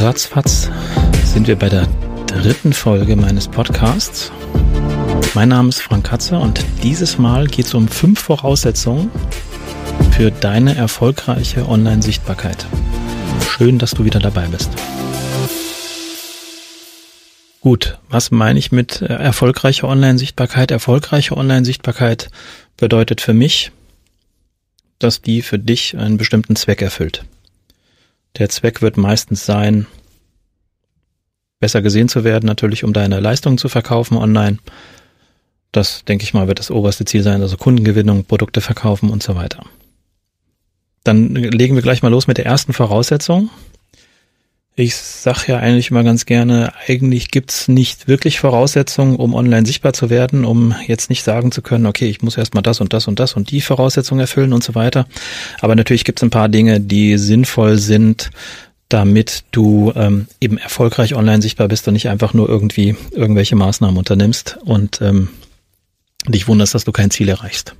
ratzfatz sind wir bei der dritten Folge meines Podcasts. Mein Name ist Frank Katze und dieses Mal geht es um fünf Voraussetzungen für deine erfolgreiche Online-Sichtbarkeit. Schön, dass du wieder dabei bist. Gut, was meine ich mit äh, erfolgreicher Online-Sichtbarkeit? Erfolgreiche Online-Sichtbarkeit bedeutet für mich, dass die für dich einen bestimmten Zweck erfüllt. Der Zweck wird meistens sein, besser gesehen zu werden, natürlich um deine Leistungen zu verkaufen online. Das, denke ich mal, wird das oberste Ziel sein, also Kundengewinnung, Produkte verkaufen und so weiter. Dann legen wir gleich mal los mit der ersten Voraussetzung. Ich sag ja eigentlich immer ganz gerne, eigentlich gibt's nicht wirklich Voraussetzungen, um online sichtbar zu werden, um jetzt nicht sagen zu können, okay, ich muss erstmal das und das und das und die Voraussetzungen erfüllen und so weiter. Aber natürlich gibt's ein paar Dinge, die sinnvoll sind, damit du ähm, eben erfolgreich online sichtbar bist und nicht einfach nur irgendwie irgendwelche Maßnahmen unternimmst und ähm, dich wunderst, dass du kein Ziel erreichst.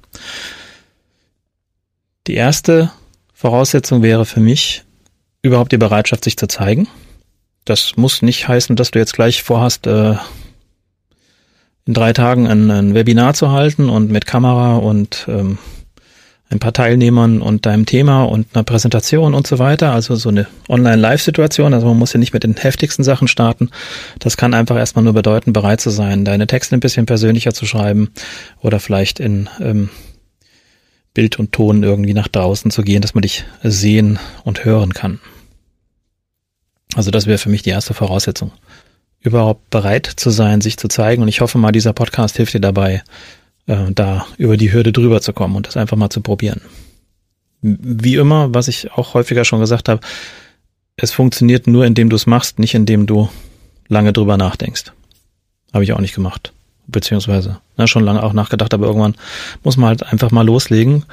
Die erste Voraussetzung wäre für mich, überhaupt die Bereitschaft, sich zu zeigen. Das muss nicht heißen, dass du jetzt gleich vorhast, äh, in drei Tagen ein, ein, Webinar zu halten und mit Kamera und ähm, ein paar Teilnehmern und deinem Thema und einer Präsentation und so weiter. Also so eine Online-Live-Situation. Also man muss ja nicht mit den heftigsten Sachen starten. Das kann einfach erstmal nur bedeuten, bereit zu sein, deine Texte ein bisschen persönlicher zu schreiben oder vielleicht in ähm, Bild und Ton irgendwie nach draußen zu gehen, dass man dich sehen und hören kann. Also das wäre für mich die erste Voraussetzung. Überhaupt bereit zu sein, sich zu zeigen. Und ich hoffe mal, dieser Podcast hilft dir dabei, äh, da über die Hürde drüber zu kommen und das einfach mal zu probieren. Wie immer, was ich auch häufiger schon gesagt habe, es funktioniert nur, indem du es machst, nicht indem du lange drüber nachdenkst. Habe ich auch nicht gemacht. Beziehungsweise ne, schon lange auch nachgedacht, aber irgendwann muss man halt einfach mal loslegen,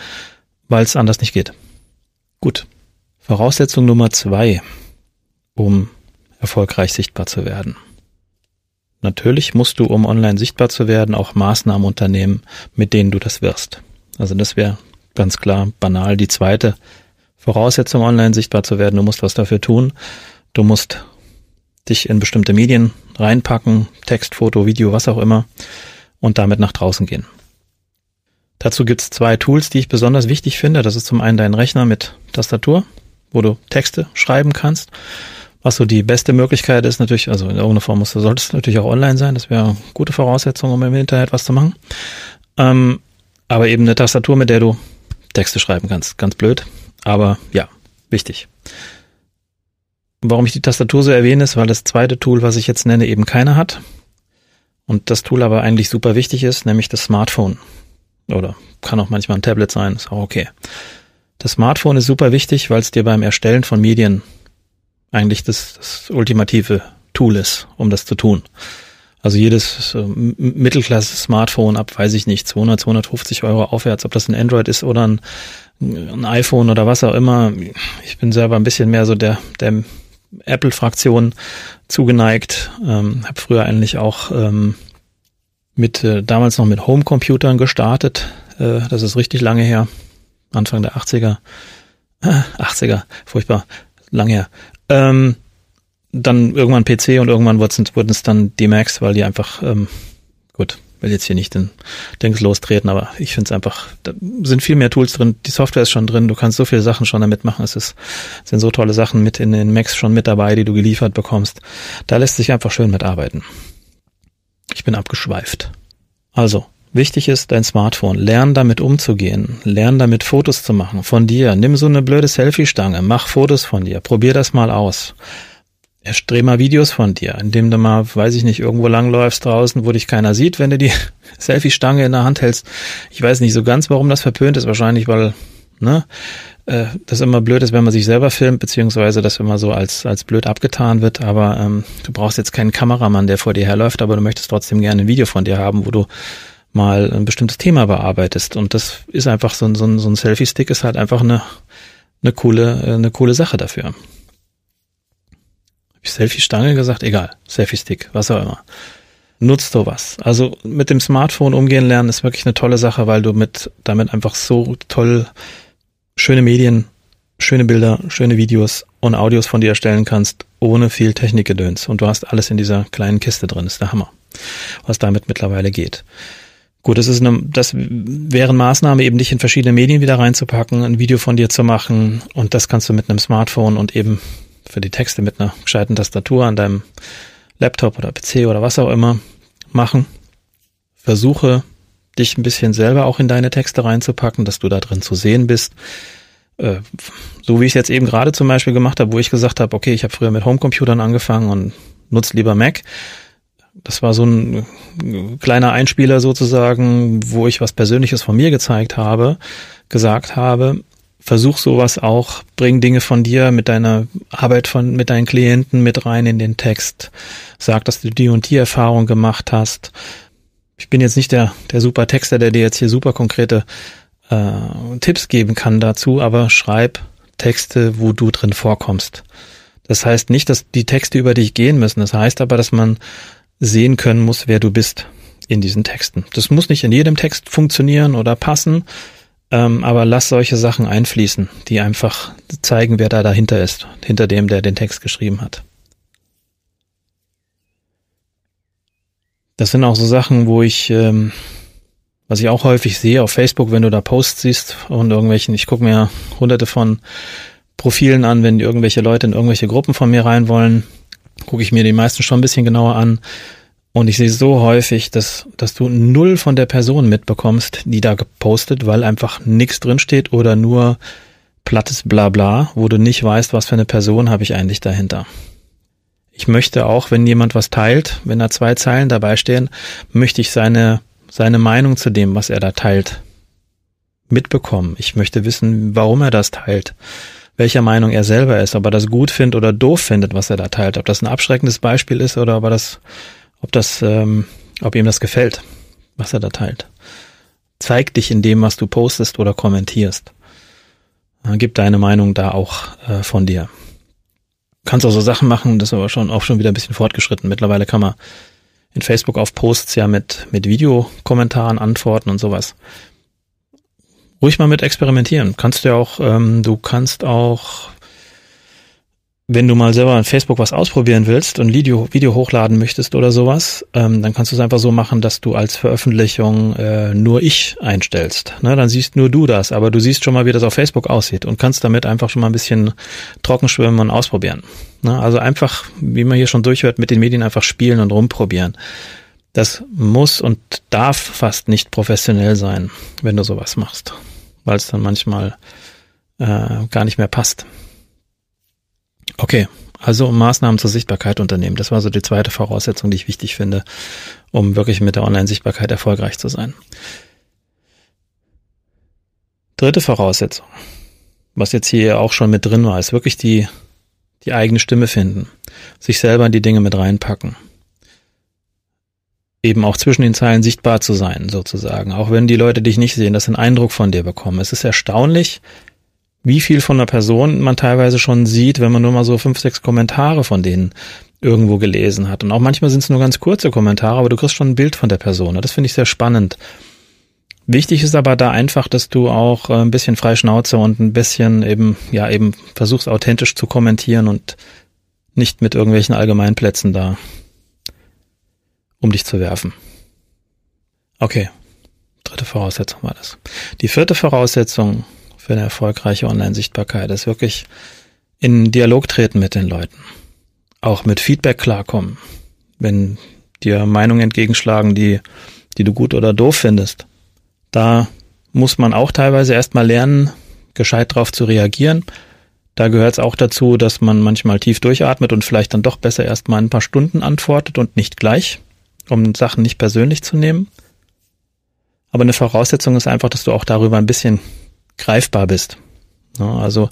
weil es anders nicht geht. Gut. Voraussetzung Nummer zwei um erfolgreich sichtbar zu werden. Natürlich musst du, um online sichtbar zu werden, auch Maßnahmen unternehmen, mit denen du das wirst. Also das wäre ganz klar banal die zweite Voraussetzung, online sichtbar zu werden. Du musst was dafür tun. Du musst dich in bestimmte Medien reinpacken, Text, Foto, Video, was auch immer, und damit nach draußen gehen. Dazu gibt's zwei Tools, die ich besonders wichtig finde. Das ist zum einen dein Rechner mit Tastatur, wo du Texte schreiben kannst. Was so die beste Möglichkeit ist natürlich, also in irgendeiner Form musst du, solltest du natürlich auch online sein, das wäre gute Voraussetzung, um im Internet was zu machen. Ähm, aber eben eine Tastatur, mit der du Texte schreiben kannst. Ganz blöd, aber ja, wichtig. Warum ich die Tastatur so erwähne, ist, weil das zweite Tool, was ich jetzt nenne, eben keine hat. Und das Tool aber eigentlich super wichtig ist, nämlich das Smartphone. Oder kann auch manchmal ein Tablet sein, ist auch okay. Das Smartphone ist super wichtig, weil es dir beim Erstellen von Medien eigentlich das, das ultimative Tool ist, um das zu tun. Also jedes äh, Mittelklasse-Smartphone ab, weiß ich nicht, 200, 250 Euro aufwärts, ob das ein Android ist oder ein, ein iPhone oder was auch immer. Ich bin selber ein bisschen mehr so der, der Apple-Fraktion zugeneigt. Ähm, habe früher eigentlich auch ähm, mit äh, damals noch mit Homecomputern gestartet. Äh, das ist richtig lange her, Anfang der 80er. Äh, 80er, furchtbar, lange her. Ähm, dann irgendwann PC und irgendwann wurden es dann die Macs, weil die einfach, ähm, gut, will jetzt hier nicht den Dings lostreten, aber ich finde es einfach, da sind viel mehr Tools drin, die Software ist schon drin, du kannst so viele Sachen schon damit machen, es ist, sind so tolle Sachen mit in den Macs schon mit dabei, die du geliefert bekommst. Da lässt sich einfach schön mitarbeiten. Ich bin abgeschweift. Also, Wichtig ist dein Smartphone. Lern damit umzugehen. Lern damit Fotos zu machen von dir. Nimm so eine blöde Selfie-Stange. Mach Fotos von dir. Probier das mal aus. Erstreh mal Videos von dir, indem du mal, weiß ich nicht, irgendwo langläufst draußen, wo dich keiner sieht, wenn du die Selfie-Stange in der Hand hältst. Ich weiß nicht so ganz, warum das verpönt ist. Wahrscheinlich, weil, ne, äh, das immer blöd ist, wenn man sich selber filmt, beziehungsweise das immer so als, als blöd abgetan wird. Aber ähm, du brauchst jetzt keinen Kameramann, der vor dir herläuft, aber du möchtest trotzdem gerne ein Video von dir haben, wo du mal ein bestimmtes Thema bearbeitest. Und das ist einfach so ein, so ein, so ein Selfie-Stick ist halt einfach eine, eine coole, eine coole Sache dafür. Hab ich Selfie-Stange gesagt? Egal. Selfie-Stick, was auch immer. Nutzt sowas. Also mit dem Smartphone umgehen lernen ist wirklich eine tolle Sache, weil du mit, damit einfach so toll schöne Medien schöne Bilder, schöne Videos und Audios von dir erstellen kannst, ohne viel Technikgedöns. Und du hast alles in dieser kleinen Kiste drin. Ist der Hammer, was damit mittlerweile geht. Gut, das ist eine, das wäre eine Maßnahme, eben dich in verschiedene Medien wieder reinzupacken, ein Video von dir zu machen und das kannst du mit einem Smartphone und eben für die Texte mit einer gescheiten Tastatur an deinem Laptop oder PC oder was auch immer machen. Versuche dich ein bisschen selber auch in deine Texte reinzupacken, dass du da drin zu sehen bist. Äh, so wie ich es jetzt eben gerade zum Beispiel gemacht habe, wo ich gesagt habe, okay, ich habe früher mit Homecomputern angefangen und nutze lieber Mac. Das war so ein kleiner Einspieler sozusagen, wo ich was Persönliches von mir gezeigt habe, gesagt habe, versuch sowas auch, bring Dinge von dir mit deiner Arbeit von, mit deinen Klienten mit rein in den Text. Sag, dass du die und die Erfahrung gemacht hast. Ich bin jetzt nicht der, der super Texter, der dir jetzt hier super konkrete äh, Tipps geben kann dazu, aber schreib Texte, wo du drin vorkommst. Das heißt nicht, dass die Texte über dich gehen müssen. Das heißt aber, dass man sehen können muss, wer du bist in diesen Texten. Das muss nicht in jedem Text funktionieren oder passen, ähm, aber lass solche Sachen einfließen, die einfach zeigen, wer da dahinter ist, hinter dem, der den Text geschrieben hat. Das sind auch so Sachen, wo ich, ähm, was ich auch häufig sehe auf Facebook, wenn du da Posts siehst und irgendwelchen, ich gucke mir hunderte von Profilen an, wenn irgendwelche Leute in irgendwelche Gruppen von mir rein wollen, gucke ich mir die meisten schon ein bisschen genauer an. Und ich sehe so häufig, dass, dass du null von der Person mitbekommst, die da gepostet, weil einfach nichts drinsteht oder nur plattes Blabla, wo du nicht weißt, was für eine Person habe ich eigentlich dahinter. Ich möchte auch, wenn jemand was teilt, wenn da zwei Zeilen dabei stehen, möchte ich seine, seine Meinung zu dem, was er da teilt, mitbekommen. Ich möchte wissen, warum er das teilt welcher Meinung er selber ist, ob er das gut findet oder doof findet, was er da teilt, ob das ein abschreckendes Beispiel ist oder ob er das, ob das, ähm, ob ihm das gefällt, was er da teilt. Zeig dich in dem, was du postest oder kommentierst. Gib deine Meinung da auch äh, von dir. Kannst auch so Sachen machen, das ist aber schon auch schon wieder ein bisschen fortgeschritten. Mittlerweile kann man in Facebook auf Posts ja mit, mit Videokommentaren antworten und sowas ruhig mal mit experimentieren. Kannst du ja auch, ähm, du kannst auch, wenn du mal selber in Facebook was ausprobieren willst und Video, Video hochladen möchtest oder sowas, ähm, dann kannst du es einfach so machen, dass du als Veröffentlichung äh, nur ich einstellst. Ne, dann siehst nur du das, aber du siehst schon mal, wie das auf Facebook aussieht und kannst damit einfach schon mal ein bisschen trocken schwimmen und ausprobieren. Ne, also einfach, wie man hier schon durchhört, mit den Medien einfach spielen und rumprobieren. Das muss und darf fast nicht professionell sein, wenn du sowas machst weil es dann manchmal äh, gar nicht mehr passt. Okay, also Maßnahmen zur Sichtbarkeit unternehmen. Das war so die zweite Voraussetzung, die ich wichtig finde, um wirklich mit der Online-Sichtbarkeit erfolgreich zu sein. Dritte Voraussetzung, was jetzt hier auch schon mit drin war, ist wirklich die, die eigene Stimme finden, sich selber in die Dinge mit reinpacken eben auch zwischen den Zeilen sichtbar zu sein, sozusagen. Auch wenn die Leute dich nicht sehen, dass sie einen Eindruck von dir bekommen. Es ist erstaunlich, wie viel von einer Person man teilweise schon sieht, wenn man nur mal so fünf, sechs Kommentare von denen irgendwo gelesen hat. Und auch manchmal sind es nur ganz kurze Kommentare, aber du kriegst schon ein Bild von der Person. Das finde ich sehr spannend. Wichtig ist aber da einfach, dass du auch äh, ein bisschen Freischnauze und ein bisschen eben, ja, eben versuchst authentisch zu kommentieren und nicht mit irgendwelchen Allgemeinplätzen da um dich zu werfen. Okay, dritte Voraussetzung war das. Die vierte Voraussetzung für eine erfolgreiche Online-Sichtbarkeit ist wirklich in Dialog treten mit den Leuten. Auch mit Feedback klarkommen. Wenn dir Meinungen entgegenschlagen, die, die du gut oder doof findest, da muss man auch teilweise erstmal lernen, gescheit drauf zu reagieren. Da gehört es auch dazu, dass man manchmal tief durchatmet und vielleicht dann doch besser erstmal ein paar Stunden antwortet und nicht gleich um Sachen nicht persönlich zu nehmen. Aber eine Voraussetzung ist einfach, dass du auch darüber ein bisschen greifbar bist. also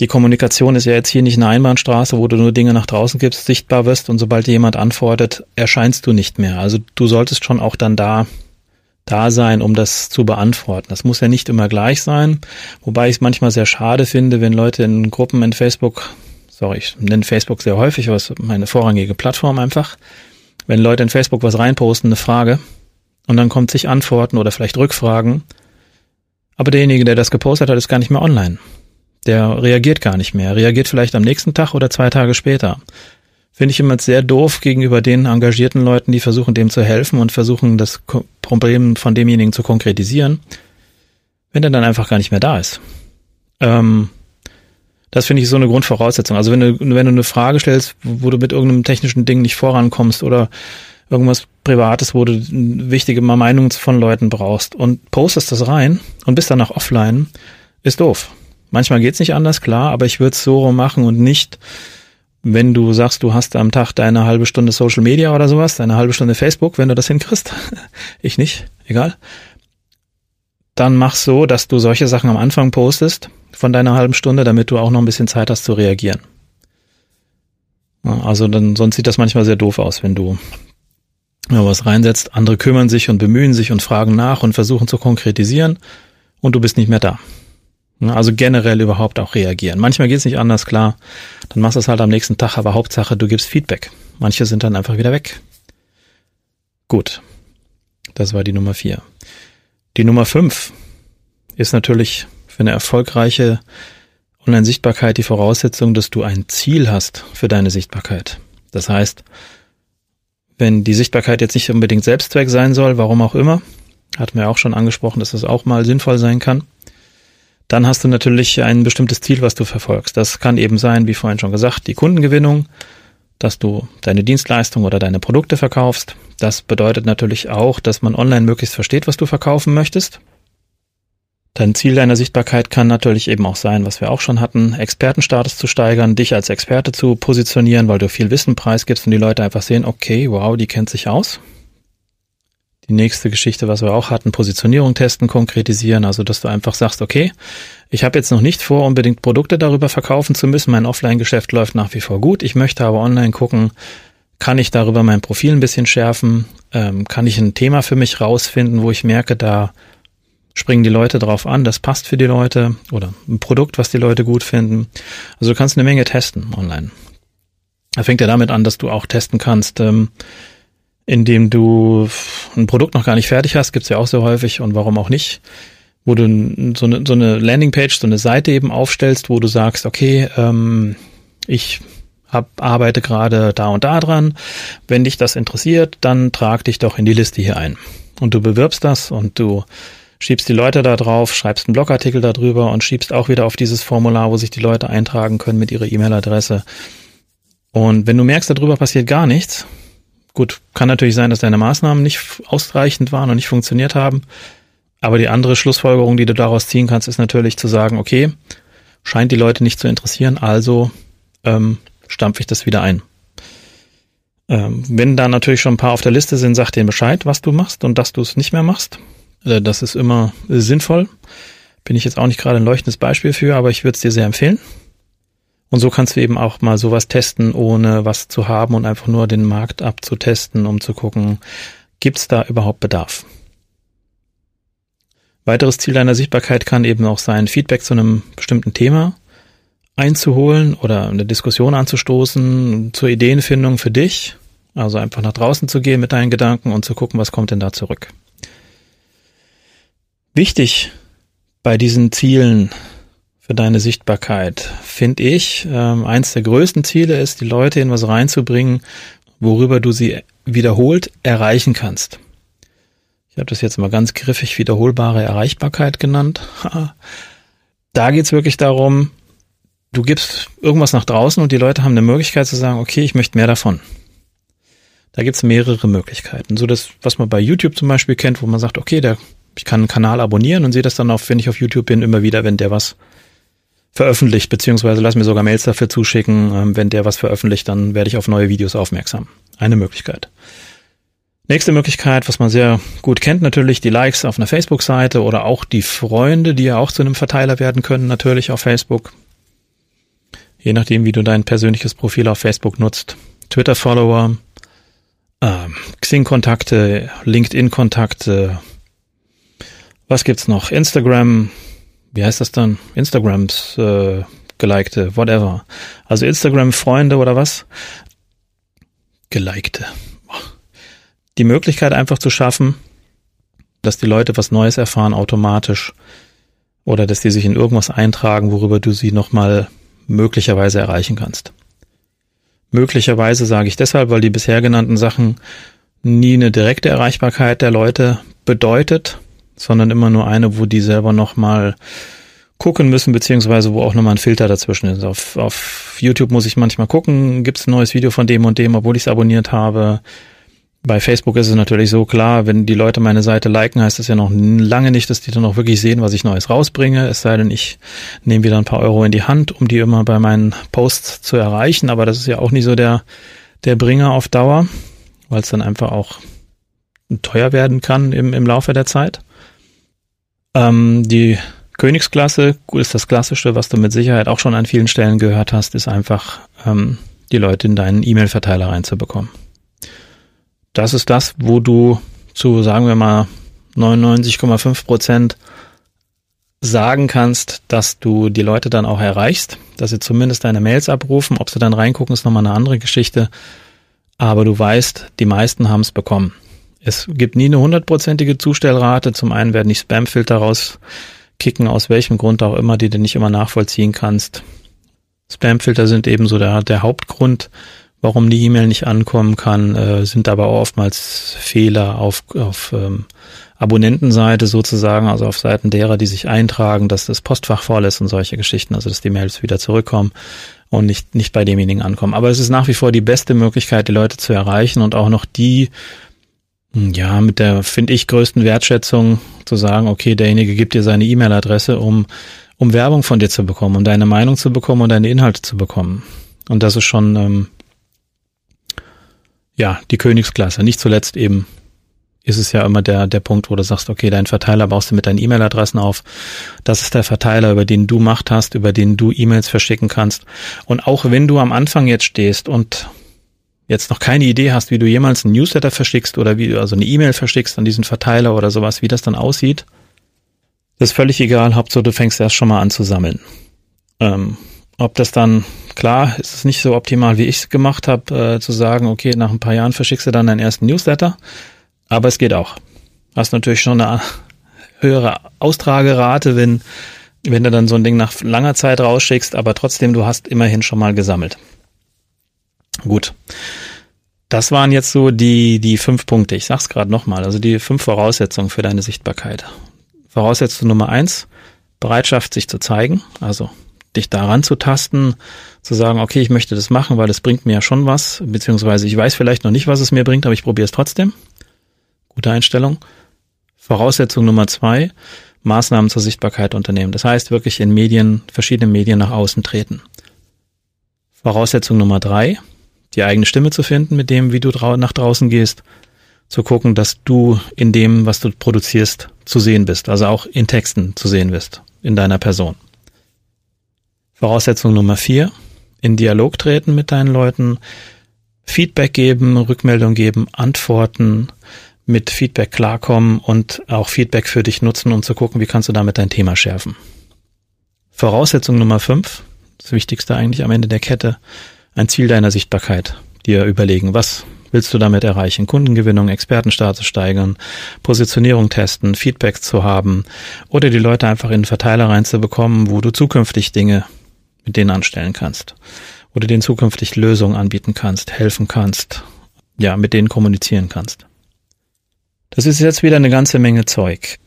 die Kommunikation ist ja jetzt hier nicht eine Einbahnstraße, wo du nur Dinge nach draußen gibst, sichtbar wirst und sobald jemand antwortet, erscheinst du nicht mehr. Also du solltest schon auch dann da da sein, um das zu beantworten. Das muss ja nicht immer gleich sein, wobei ich es manchmal sehr schade finde, wenn Leute in Gruppen in Facebook sorry, ich nenne Facebook sehr häufig, was meine vorrangige Plattform einfach. Wenn Leute in Facebook was reinposten, eine Frage, und dann kommt sich Antworten oder vielleicht Rückfragen, Aber derjenige, der das gepostet hat, ist gar nicht mehr online. Der reagiert gar nicht mehr. Reagiert vielleicht am nächsten Tag oder zwei Tage später. Finde ich immer sehr doof gegenüber den engagierten Leuten, die versuchen, dem zu helfen und versuchen, das Problem von demjenigen zu konkretisieren, wenn er dann einfach gar nicht mehr da ist. Ähm, das finde ich so eine Grundvoraussetzung. Also wenn du, wenn du eine Frage stellst, wo du mit irgendeinem technischen Ding nicht vorankommst oder irgendwas Privates, wo du wichtige Meinungen von Leuten brauchst und postest das rein und bist danach offline, ist doof. Manchmal geht's nicht anders, klar, aber ich würde es so machen und nicht, wenn du sagst, du hast am Tag deine halbe Stunde Social Media oder sowas, deine halbe Stunde Facebook, wenn du das hinkriegst, ich nicht, egal, dann mach so, dass du solche Sachen am Anfang postest von deiner halben Stunde, damit du auch noch ein bisschen Zeit hast zu reagieren. Also dann, sonst sieht das manchmal sehr doof aus, wenn du was reinsetzt. Andere kümmern sich und bemühen sich und fragen nach und versuchen zu konkretisieren und du bist nicht mehr da. Also generell überhaupt auch reagieren. Manchmal geht es nicht anders, klar. Dann machst du es halt am nächsten Tag, aber Hauptsache, du gibst Feedback. Manche sind dann einfach wieder weg. Gut. Das war die Nummer vier. Die Nummer fünf ist natürlich für eine erfolgreiche Online-Sichtbarkeit die Voraussetzung, dass du ein Ziel hast für deine Sichtbarkeit. Das heißt, wenn die Sichtbarkeit jetzt nicht unbedingt Selbstzweck sein soll, warum auch immer, hatten wir auch schon angesprochen, dass das auch mal sinnvoll sein kann, dann hast du natürlich ein bestimmtes Ziel, was du verfolgst. Das kann eben sein, wie vorhin schon gesagt, die Kundengewinnung, dass du deine Dienstleistung oder deine Produkte verkaufst. Das bedeutet natürlich auch, dass man online möglichst versteht, was du verkaufen möchtest. Dein Ziel deiner Sichtbarkeit kann natürlich eben auch sein, was wir auch schon hatten, Expertenstatus zu steigern, dich als Experte zu positionieren, weil du viel Wissen preisgibst und die Leute einfach sehen, okay, wow, die kennt sich aus. Die nächste Geschichte, was wir auch hatten, Positionierung testen, konkretisieren, also dass du einfach sagst, okay, ich habe jetzt noch nicht vor, unbedingt Produkte darüber verkaufen zu müssen, mein Offline-Geschäft läuft nach wie vor gut, ich möchte aber online gucken, kann ich darüber mein Profil ein bisschen schärfen, ähm, kann ich ein Thema für mich rausfinden, wo ich merke, da springen die Leute drauf an, das passt für die Leute oder ein Produkt, was die Leute gut finden. Also du kannst eine Menge testen online. Da fängt ja damit an, dass du auch testen kannst, ähm, indem du ein Produkt noch gar nicht fertig hast, gibt's ja auch sehr häufig und warum auch nicht, wo du so eine, so eine Landingpage, so eine Seite eben aufstellst, wo du sagst, okay, ähm, ich hab, arbeite gerade da und da dran. Wenn dich das interessiert, dann trag dich doch in die Liste hier ein. Und du bewirbst das und du schiebst die Leute da drauf, schreibst einen Blogartikel darüber und schiebst auch wieder auf dieses Formular, wo sich die Leute eintragen können mit ihrer E-Mail-Adresse. Und wenn du merkst, darüber passiert gar nichts, gut, kann natürlich sein, dass deine Maßnahmen nicht ausreichend waren und nicht funktioniert haben. Aber die andere Schlussfolgerung, die du daraus ziehen kannst, ist natürlich zu sagen, okay, scheint die Leute nicht zu interessieren, also ähm, stampfe ich das wieder ein. Ähm, wenn da natürlich schon ein paar auf der Liste sind, sag denen Bescheid, was du machst und dass du es nicht mehr machst. Äh, das ist immer sinnvoll. Bin ich jetzt auch nicht gerade ein leuchtendes Beispiel für, aber ich würde es dir sehr empfehlen. Und so kannst du eben auch mal sowas testen, ohne was zu haben und einfach nur den Markt abzutesten, um zu gucken, gibt es da überhaupt Bedarf. Weiteres Ziel deiner Sichtbarkeit kann eben auch sein, Feedback zu einem bestimmten Thema einzuholen oder eine Diskussion anzustoßen zur Ideenfindung für dich. Also einfach nach draußen zu gehen mit deinen Gedanken und zu gucken, was kommt denn da zurück. Wichtig bei diesen Zielen für deine Sichtbarkeit finde ich, ähm, eins der größten Ziele ist, die Leute in was reinzubringen, worüber du sie wiederholt erreichen kannst. Ich habe das jetzt mal ganz griffig wiederholbare Erreichbarkeit genannt. da geht's wirklich darum, du gibst irgendwas nach draußen und die Leute haben eine Möglichkeit zu sagen, okay, ich möchte mehr davon. Da gibt's mehrere Möglichkeiten. So das, was man bei YouTube zum Beispiel kennt, wo man sagt, okay, der ich kann einen Kanal abonnieren und sehe das dann auch, wenn ich auf YouTube bin, immer wieder, wenn der was veröffentlicht, beziehungsweise lass mir sogar Mails dafür zuschicken. Ähm, wenn der was veröffentlicht, dann werde ich auf neue Videos aufmerksam. Eine Möglichkeit. Nächste Möglichkeit, was man sehr gut kennt, natürlich die Likes auf einer Facebook-Seite oder auch die Freunde, die ja auch zu einem Verteiler werden können, natürlich auf Facebook. Je nachdem, wie du dein persönliches Profil auf Facebook nutzt. Twitter-Follower, äh, Xing-Kontakte, LinkedIn-Kontakte, was gibt's noch? Instagram, wie heißt das dann? Instagrams äh, gelikte, whatever. Also Instagram-Freunde oder was? Gelikte. Die Möglichkeit einfach zu schaffen, dass die Leute was Neues erfahren automatisch oder dass die sich in irgendwas eintragen, worüber du sie nochmal möglicherweise erreichen kannst. Möglicherweise sage ich deshalb, weil die bisher genannten Sachen nie eine direkte Erreichbarkeit der Leute bedeutet, sondern immer nur eine, wo die selber nochmal gucken müssen, beziehungsweise wo auch nochmal ein Filter dazwischen ist. Auf, auf YouTube muss ich manchmal gucken, gibt es ein neues Video von dem und dem, obwohl ich es abonniert habe. Bei Facebook ist es natürlich so klar, wenn die Leute meine Seite liken, heißt das ja noch lange nicht, dass die dann auch wirklich sehen, was ich Neues rausbringe. Es sei denn, ich nehme wieder ein paar Euro in die Hand, um die immer bei meinen Posts zu erreichen. Aber das ist ja auch nicht so der, der Bringer auf Dauer, weil es dann einfach auch teuer werden kann im, im Laufe der Zeit. Ähm, die Königsklasse ist das Klassische, was du mit Sicherheit auch schon an vielen Stellen gehört hast, ist einfach ähm, die Leute in deinen E-Mail-Verteiler reinzubekommen das ist das, wo du zu, sagen wir mal, 99,5 Prozent sagen kannst, dass du die Leute dann auch erreichst, dass sie zumindest deine Mails abrufen. Ob sie dann reingucken, ist nochmal eine andere Geschichte. Aber du weißt, die meisten haben es bekommen. Es gibt nie eine hundertprozentige Zustellrate. Zum einen werden die Spamfilter rauskicken, aus welchem Grund auch immer, die du nicht immer nachvollziehen kannst. Spamfilter sind ebenso der, der Hauptgrund, warum die E-Mail nicht ankommen kann, äh, sind aber auch oftmals Fehler auf, auf ähm, Abonnentenseite sozusagen, also auf Seiten derer, die sich eintragen, dass das Postfach voll ist und solche Geschichten, also dass die Mails wieder zurückkommen und nicht, nicht bei demjenigen ankommen. Aber es ist nach wie vor die beste Möglichkeit, die Leute zu erreichen und auch noch die, ja, mit der, finde ich, größten Wertschätzung zu sagen, okay, derjenige gibt dir seine E-Mail-Adresse, um, um Werbung von dir zu bekommen, um deine Meinung zu bekommen und deine Inhalte zu bekommen. Und das ist schon, ähm, ja, die Königsklasse. Nicht zuletzt eben ist es ja immer der, der Punkt, wo du sagst, okay, deinen Verteiler baust du mit deinen E-Mail-Adressen auf. Das ist der Verteiler, über den du Macht hast, über den du E-Mails verschicken kannst. Und auch wenn du am Anfang jetzt stehst und jetzt noch keine Idee hast, wie du jemals einen Newsletter verschickst oder wie du also eine E-Mail verschickst an diesen Verteiler oder sowas, wie das dann aussieht, das ist völlig egal. Hauptsache, du fängst erst schon mal an zu sammeln. Ähm, ob das dann, klar, ist es nicht so optimal, wie ich es gemacht habe, äh, zu sagen, okay, nach ein paar Jahren verschickst du dann deinen ersten Newsletter, aber es geht auch. Hast natürlich schon eine höhere Austragerate, wenn, wenn du dann so ein Ding nach langer Zeit rausschickst, aber trotzdem, du hast immerhin schon mal gesammelt. Gut. Das waren jetzt so die, die fünf Punkte. Ich sag's gerade nochmal. Also die fünf Voraussetzungen für deine Sichtbarkeit. Voraussetzung Nummer eins, Bereitschaft, sich zu zeigen. Also dich daran zu tasten, zu sagen, okay, ich möchte das machen, weil es bringt mir ja schon was, beziehungsweise ich weiß vielleicht noch nicht, was es mir bringt, aber ich probiere es trotzdem. Gute Einstellung. Voraussetzung Nummer zwei, Maßnahmen zur Sichtbarkeit unternehmen. Das heißt, wirklich in Medien, verschiedene Medien nach außen treten. Voraussetzung Nummer drei, die eigene Stimme zu finden, mit dem, wie du nach draußen gehst, zu gucken, dass du in dem, was du produzierst, zu sehen bist, also auch in Texten zu sehen bist, in deiner Person. Voraussetzung Nummer vier, in Dialog treten mit deinen Leuten, Feedback geben, Rückmeldung geben, antworten, mit Feedback klarkommen und auch Feedback für dich nutzen, um zu gucken, wie kannst du damit dein Thema schärfen. Voraussetzung Nummer fünf, das Wichtigste eigentlich am Ende der Kette, ein Ziel deiner Sichtbarkeit. Dir überlegen, was willst du damit erreichen? Kundengewinnung, Expertenstatus steigern, Positionierung testen, Feedback zu haben oder die Leute einfach in einen Verteiler reinzubekommen, wo du zukünftig Dinge mit denen anstellen kannst. Oder denen zukünftig Lösungen anbieten kannst, helfen kannst, ja, mit denen kommunizieren kannst. Das ist jetzt wieder eine ganze Menge Zeug.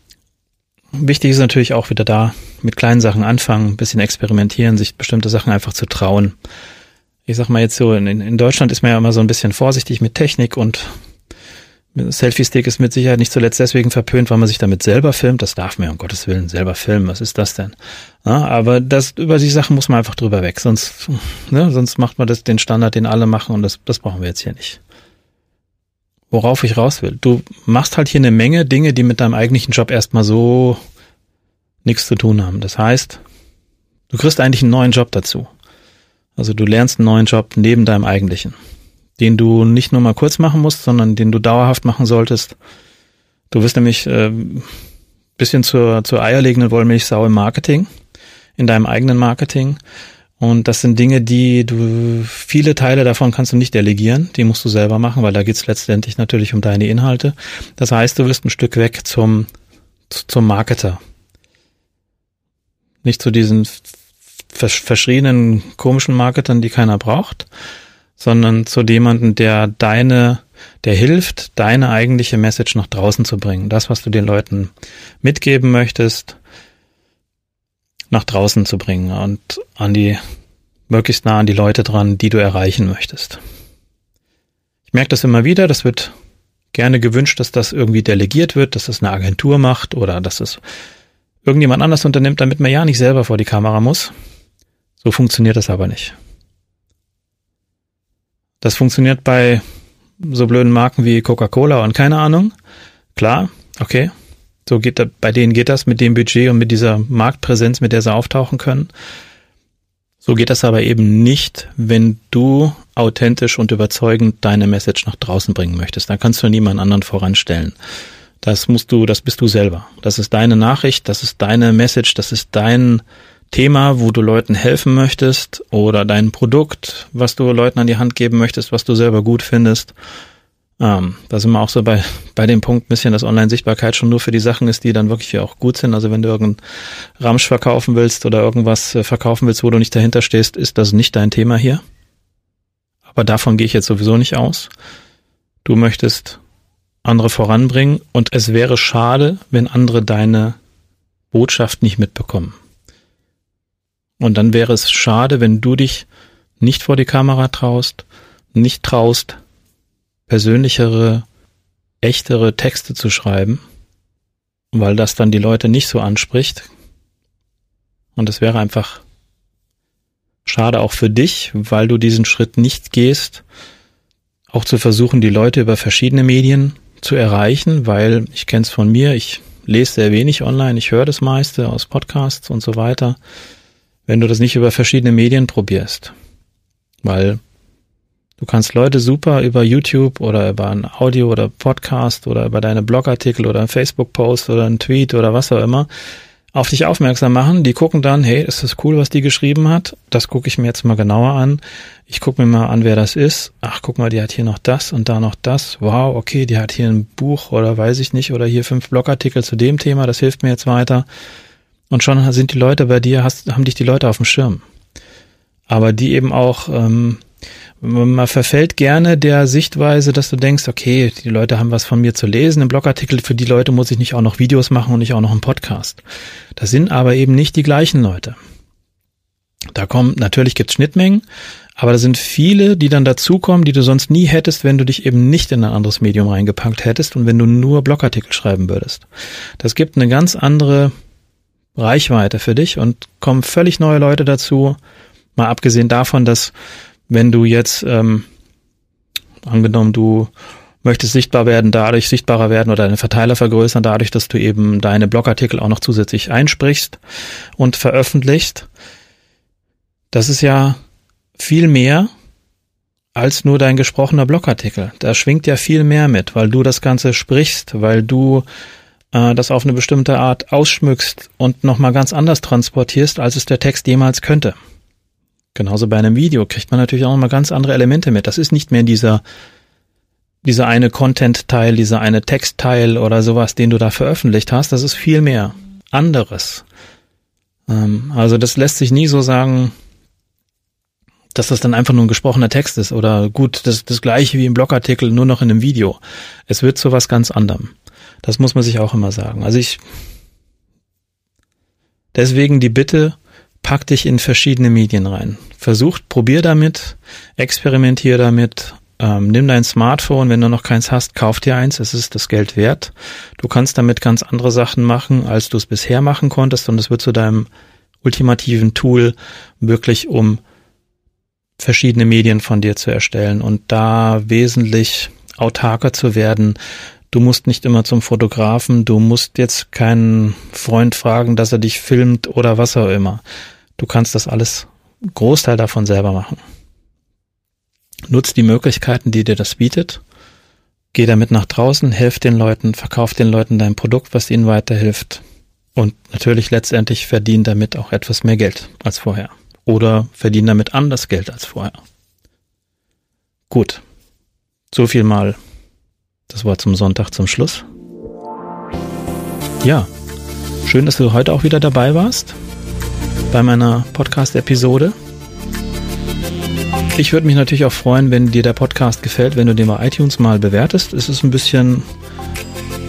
Wichtig ist natürlich auch wieder da, mit kleinen Sachen anfangen, bisschen experimentieren, sich bestimmte Sachen einfach zu trauen. Ich sag mal jetzt so, in, in Deutschland ist man ja immer so ein bisschen vorsichtig mit Technik und Selfie-Stick ist mit Sicherheit nicht zuletzt deswegen verpönt, weil man sich damit selber filmt. Das darf man ja um Gottes Willen selber filmen. Was ist das denn? Ja, aber das, über die Sachen muss man einfach drüber weg. Sonst, ne, sonst macht man das, den Standard, den alle machen und das, das brauchen wir jetzt hier nicht. Worauf ich raus will. Du machst halt hier eine Menge Dinge, die mit deinem eigentlichen Job erstmal so nichts zu tun haben. Das heißt, du kriegst eigentlich einen neuen Job dazu. Also du lernst einen neuen Job neben deinem eigentlichen den du nicht nur mal kurz machen musst, sondern den du dauerhaft machen solltest. Du wirst nämlich äh, bisschen zur, zur eierlegenden Wollmilchsau im Marketing, in deinem eigenen Marketing. Und das sind Dinge, die du, viele Teile davon kannst du nicht delegieren, die musst du selber machen, weil da geht's letztendlich natürlich um deine Inhalte. Das heißt, du wirst ein Stück weg zum, zum Marketer. Nicht zu diesen verschriebenen komischen Marketern, die keiner braucht, sondern zu jemanden, der deine, der hilft, deine eigentliche Message nach draußen zu bringen. Das, was du den Leuten mitgeben möchtest, nach draußen zu bringen und an die, möglichst nah an die Leute dran, die du erreichen möchtest. Ich merke das immer wieder, das wird gerne gewünscht, dass das irgendwie delegiert wird, dass das eine Agentur macht oder dass es irgendjemand anders unternimmt, damit man ja nicht selber vor die Kamera muss. So funktioniert das aber nicht. Das funktioniert bei so blöden Marken wie Coca-Cola und keine Ahnung. Klar, okay. So geht da, bei denen geht das mit dem Budget und mit dieser Marktpräsenz, mit der sie auftauchen können. So geht das aber eben nicht, wenn du authentisch und überzeugend deine Message nach draußen bringen möchtest. Da kannst du niemand anderen voranstellen. Das musst du, das bist du selber. Das ist deine Nachricht, das ist deine Message, das ist dein Thema, wo du Leuten helfen möchtest oder dein Produkt, was du Leuten an die Hand geben möchtest, was du selber gut findest. Ähm, da sind wir auch so bei, bei dem Punkt bisschen, dass Online-Sichtbarkeit schon nur für die Sachen ist, die dann wirklich auch gut sind. Also wenn du irgendeinen Ramsch verkaufen willst oder irgendwas äh, verkaufen willst, wo du nicht dahinter stehst, ist das nicht dein Thema hier. Aber davon gehe ich jetzt sowieso nicht aus. Du möchtest andere voranbringen und es wäre schade, wenn andere deine Botschaft nicht mitbekommen. Und dann wäre es schade, wenn du dich nicht vor die Kamera traust, nicht traust, persönlichere, echtere Texte zu schreiben, weil das dann die Leute nicht so anspricht. Und es wäre einfach schade auch für dich, weil du diesen Schritt nicht gehst, auch zu versuchen, die Leute über verschiedene Medien zu erreichen, weil ich kenne es von mir, ich lese sehr wenig online, ich höre das meiste aus Podcasts und so weiter, wenn du das nicht über verschiedene Medien probierst. Weil Du kannst Leute super über YouTube oder über ein Audio oder Podcast oder über deine Blogartikel oder einen Facebook-Post oder einen Tweet oder was auch immer auf dich aufmerksam machen. Die gucken dann, hey, ist das cool, was die geschrieben hat? Das gucke ich mir jetzt mal genauer an. Ich gucke mir mal an, wer das ist. Ach, guck mal, die hat hier noch das und da noch das. Wow, okay, die hat hier ein Buch oder weiß ich nicht oder hier fünf Blogartikel zu dem Thema. Das hilft mir jetzt weiter. Und schon sind die Leute bei dir, hast, haben dich die Leute auf dem Schirm. Aber die eben auch ähm, man verfällt gerne der Sichtweise, dass du denkst, okay, die Leute haben was von mir zu lesen im Blogartikel, für die Leute muss ich nicht auch noch Videos machen und nicht auch noch einen Podcast. Das sind aber eben nicht die gleichen Leute. Da kommen, natürlich gibt's Schnittmengen, aber da sind viele, die dann dazukommen, die du sonst nie hättest, wenn du dich eben nicht in ein anderes Medium reingepackt hättest und wenn du nur Blogartikel schreiben würdest. Das gibt eine ganz andere Reichweite für dich und kommen völlig neue Leute dazu. Mal abgesehen davon, dass wenn du jetzt, ähm, angenommen, du möchtest sichtbar werden, dadurch sichtbarer werden oder deine Verteiler vergrößern, dadurch, dass du eben deine Blogartikel auch noch zusätzlich einsprichst und veröffentlichst. Das ist ja viel mehr als nur dein gesprochener Blogartikel. Da schwingt ja viel mehr mit, weil du das Ganze sprichst, weil du äh, das auf eine bestimmte Art ausschmückst und nochmal ganz anders transportierst, als es der Text jemals könnte. Genauso bei einem Video kriegt man natürlich auch nochmal ganz andere Elemente mit. Das ist nicht mehr dieser, dieser eine Content-Teil, dieser eine Text-Teil oder sowas, den du da veröffentlicht hast. Das ist viel mehr anderes. Ähm, also das lässt sich nie so sagen, dass das dann einfach nur ein gesprochener Text ist oder gut, das, das gleiche wie im Blogartikel, nur noch in einem Video. Es wird zu was ganz anderem. Das muss man sich auch immer sagen. Also ich, deswegen die Bitte, pack dich in verschiedene Medien rein. Versuch, probier damit, experimentier damit, ähm, nimm dein Smartphone, wenn du noch keins hast, kauf dir eins, es ist das Geld wert. Du kannst damit ganz andere Sachen machen, als du es bisher machen konntest und es wird zu deinem ultimativen Tool wirklich um verschiedene Medien von dir zu erstellen und da wesentlich autarker zu werden. Du musst nicht immer zum Fotografen, du musst jetzt keinen Freund fragen, dass er dich filmt oder was auch immer. Du kannst das alles, Großteil davon selber machen. Nutz die Möglichkeiten, die dir das bietet. Geh damit nach draußen, helf den Leuten, verkauf den Leuten dein Produkt, was ihnen weiterhilft. Und natürlich letztendlich verdien damit auch etwas mehr Geld als vorher. Oder verdien damit anders Geld als vorher. Gut. So viel mal. Das war zum Sonntag zum Schluss. Ja. Schön, dass du heute auch wieder dabei warst. bei meiner Podcast-Episode. Ich würde mich natürlich auch freuen, wenn dir der Podcast gefällt, wenn du den bei iTunes mal bewertest. Es ist ein bisschen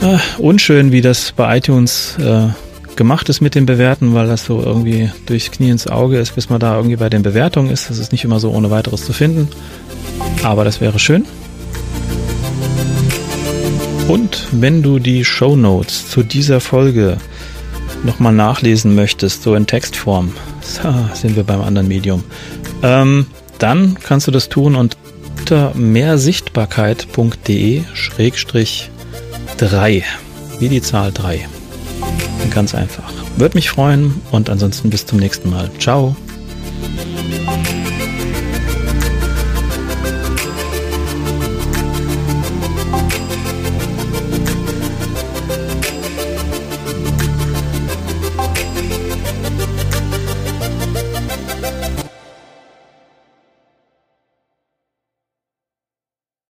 äh, unschön, wie das bei iTunes äh, gemacht ist mit den Bewerten, weil das so irgendwie durchs Knie ins Auge ist, bis man da irgendwie bei den Bewertungen ist. Das ist nicht immer so ohne weiteres zu finden. Aber das wäre schön. Und wenn du die Show Notes zu dieser Folge nochmal nachlesen möchtest, so in Textform, so, sind wir beim anderen Medium, ähm, dann kannst du das tun unter mehrsichtbarkeit.de schrägstrich 3, wie die Zahl 3. Ganz einfach. Würde mich freuen und ansonsten bis zum nächsten Mal. Ciao.